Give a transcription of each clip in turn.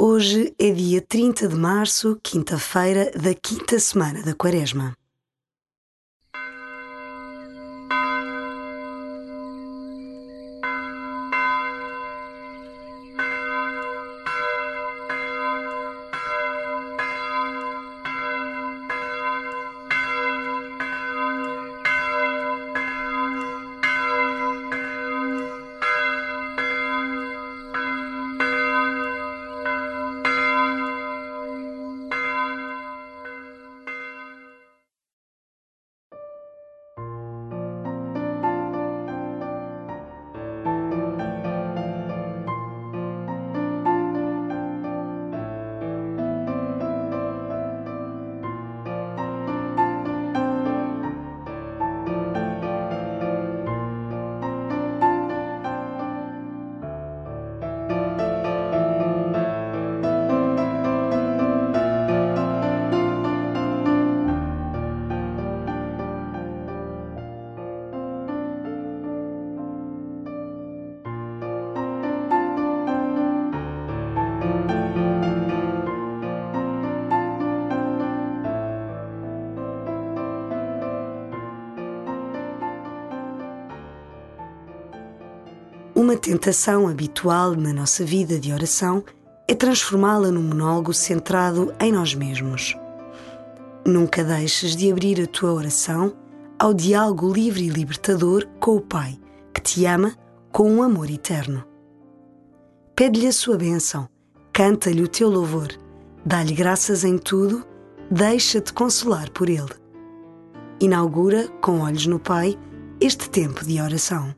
Hoje é dia 30 de março, quinta-feira da quinta semana da Quaresma. Uma tentação habitual na nossa vida de oração é transformá-la num monólogo centrado em nós mesmos. Nunca deixes de abrir a tua oração ao diálogo livre e libertador com o Pai, que te ama com um amor eterno. Pede-lhe a sua bênção, canta-lhe o teu louvor, dá-lhe graças em tudo, deixa-te consolar por ele. Inaugura, com olhos no Pai, este tempo de oração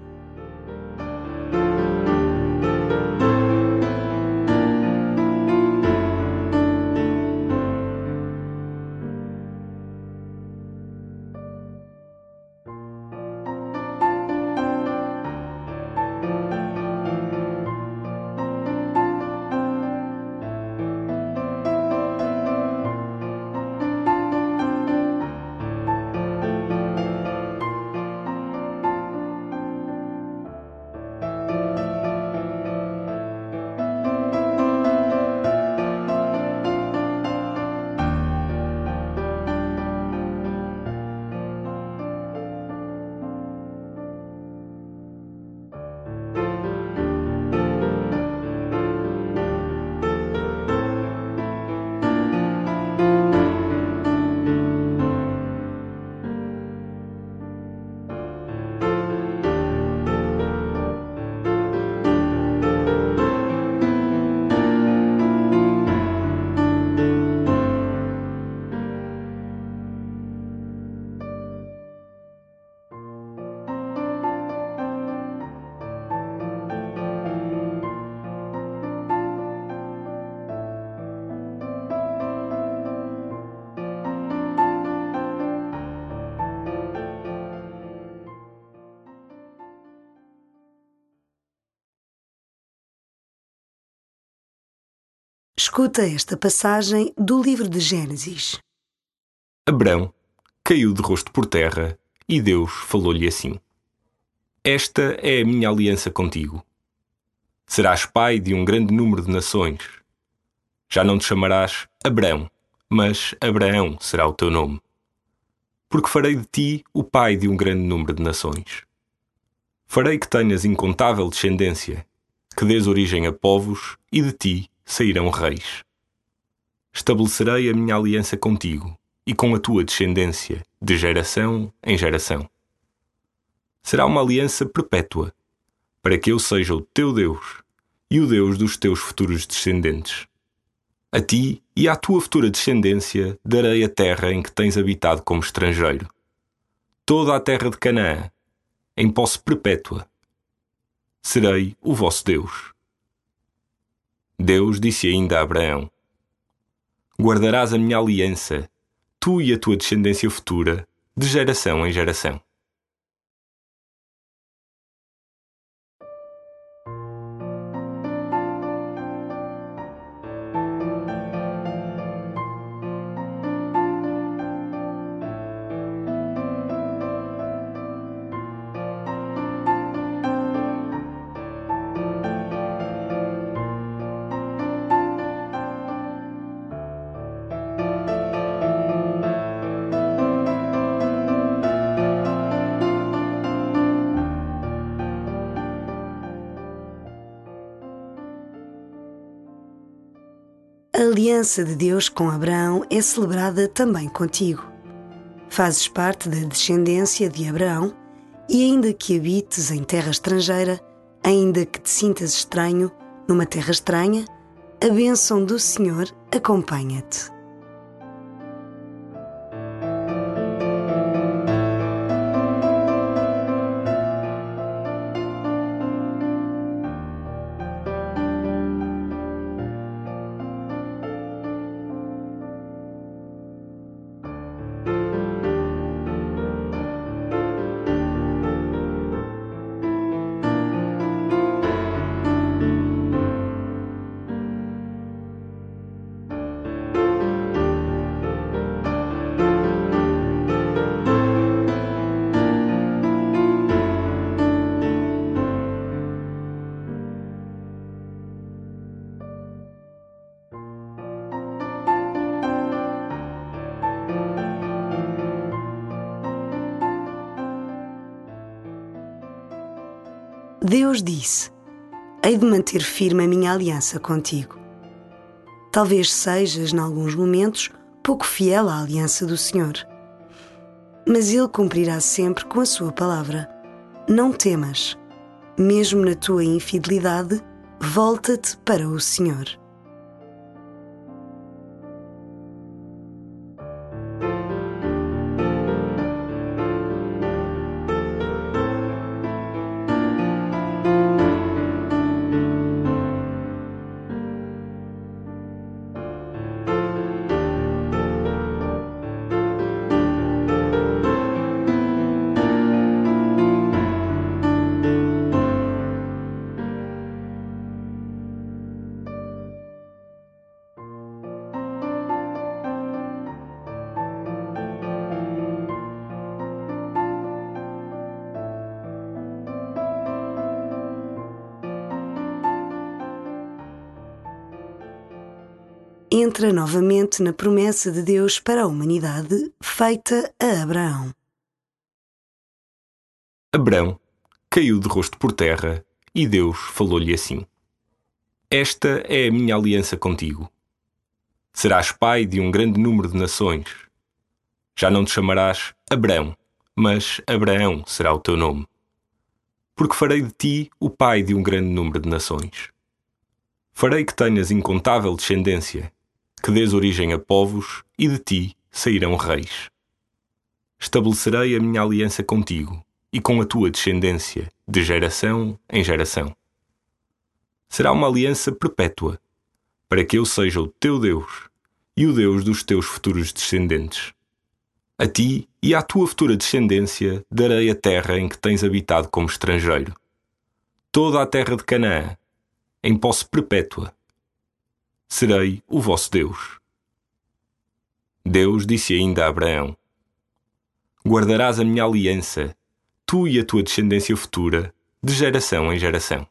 Escuta esta passagem do livro de Gênesis. Abrão caiu de rosto por terra e Deus falou-lhe assim: Esta é a minha aliança contigo. Serás pai de um grande número de nações. Já não te chamarás Abrão, mas Abraão será o teu nome. Porque farei de ti o pai de um grande número de nações. Farei que tenhas incontável descendência, que dês origem a povos e de ti sairão reis. Estabelecerei a minha aliança contigo e com a tua descendência, de geração em geração. Será uma aliança perpétua, para que eu seja o teu Deus e o Deus dos teus futuros descendentes. A ti e à tua futura descendência darei a terra em que tens habitado como estrangeiro, toda a terra de Canaã, em posse perpétua. Serei o vosso Deus Deus disse ainda a Abraão: Guardarás a minha aliança, tu e a tua descendência futura, de geração em geração. A aliança de Deus com Abraão é celebrada também contigo. Fazes parte da descendência de Abraão e, ainda que habites em terra estrangeira, ainda que te sintas estranho numa terra estranha, a bênção do Senhor acompanha-te. Deus disse: Hei de manter firme a minha aliança contigo. Talvez sejas, em alguns momentos, pouco fiel à aliança do Senhor. Mas Ele cumprirá sempre com a sua palavra. Não temas. Mesmo na tua infidelidade, volta-te para o Senhor. Entra novamente na promessa de Deus para a humanidade feita a Abraão. Abraão caiu de rosto por terra e Deus falou-lhe assim: Esta é a minha aliança contigo. Serás pai de um grande número de nações. Já não te chamarás Abraão, mas Abraão será o teu nome. Porque farei de ti o pai de um grande número de nações. Farei que tenhas incontável descendência que dês origem a povos, e de ti sairão reis. Estabelecerei a minha aliança contigo e com a tua descendência, de geração em geração. Será uma aliança perpétua, para que eu seja o teu Deus e o Deus dos teus futuros descendentes. A ti e à tua futura descendência darei a terra em que tens habitado como estrangeiro. Toda a terra de Canaã, em posse perpétua, serei o vosso Deus. Deus disse ainda a Abraão: Guardarás a minha aliança, tu e a tua descendência futura, de geração em geração.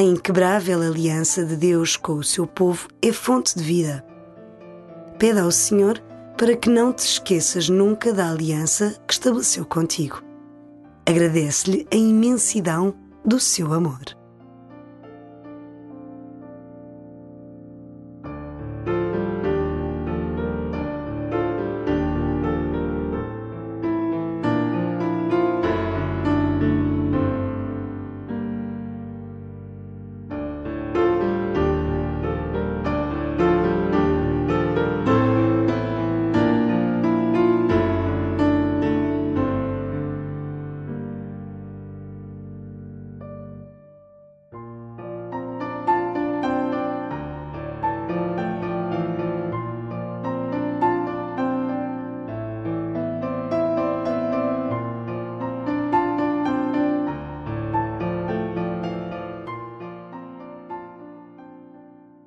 A inquebrável aliança de Deus com o seu povo é fonte de vida. Pede ao Senhor para que não te esqueças nunca da aliança que estabeleceu contigo. Agradece-lhe a imensidão do seu amor.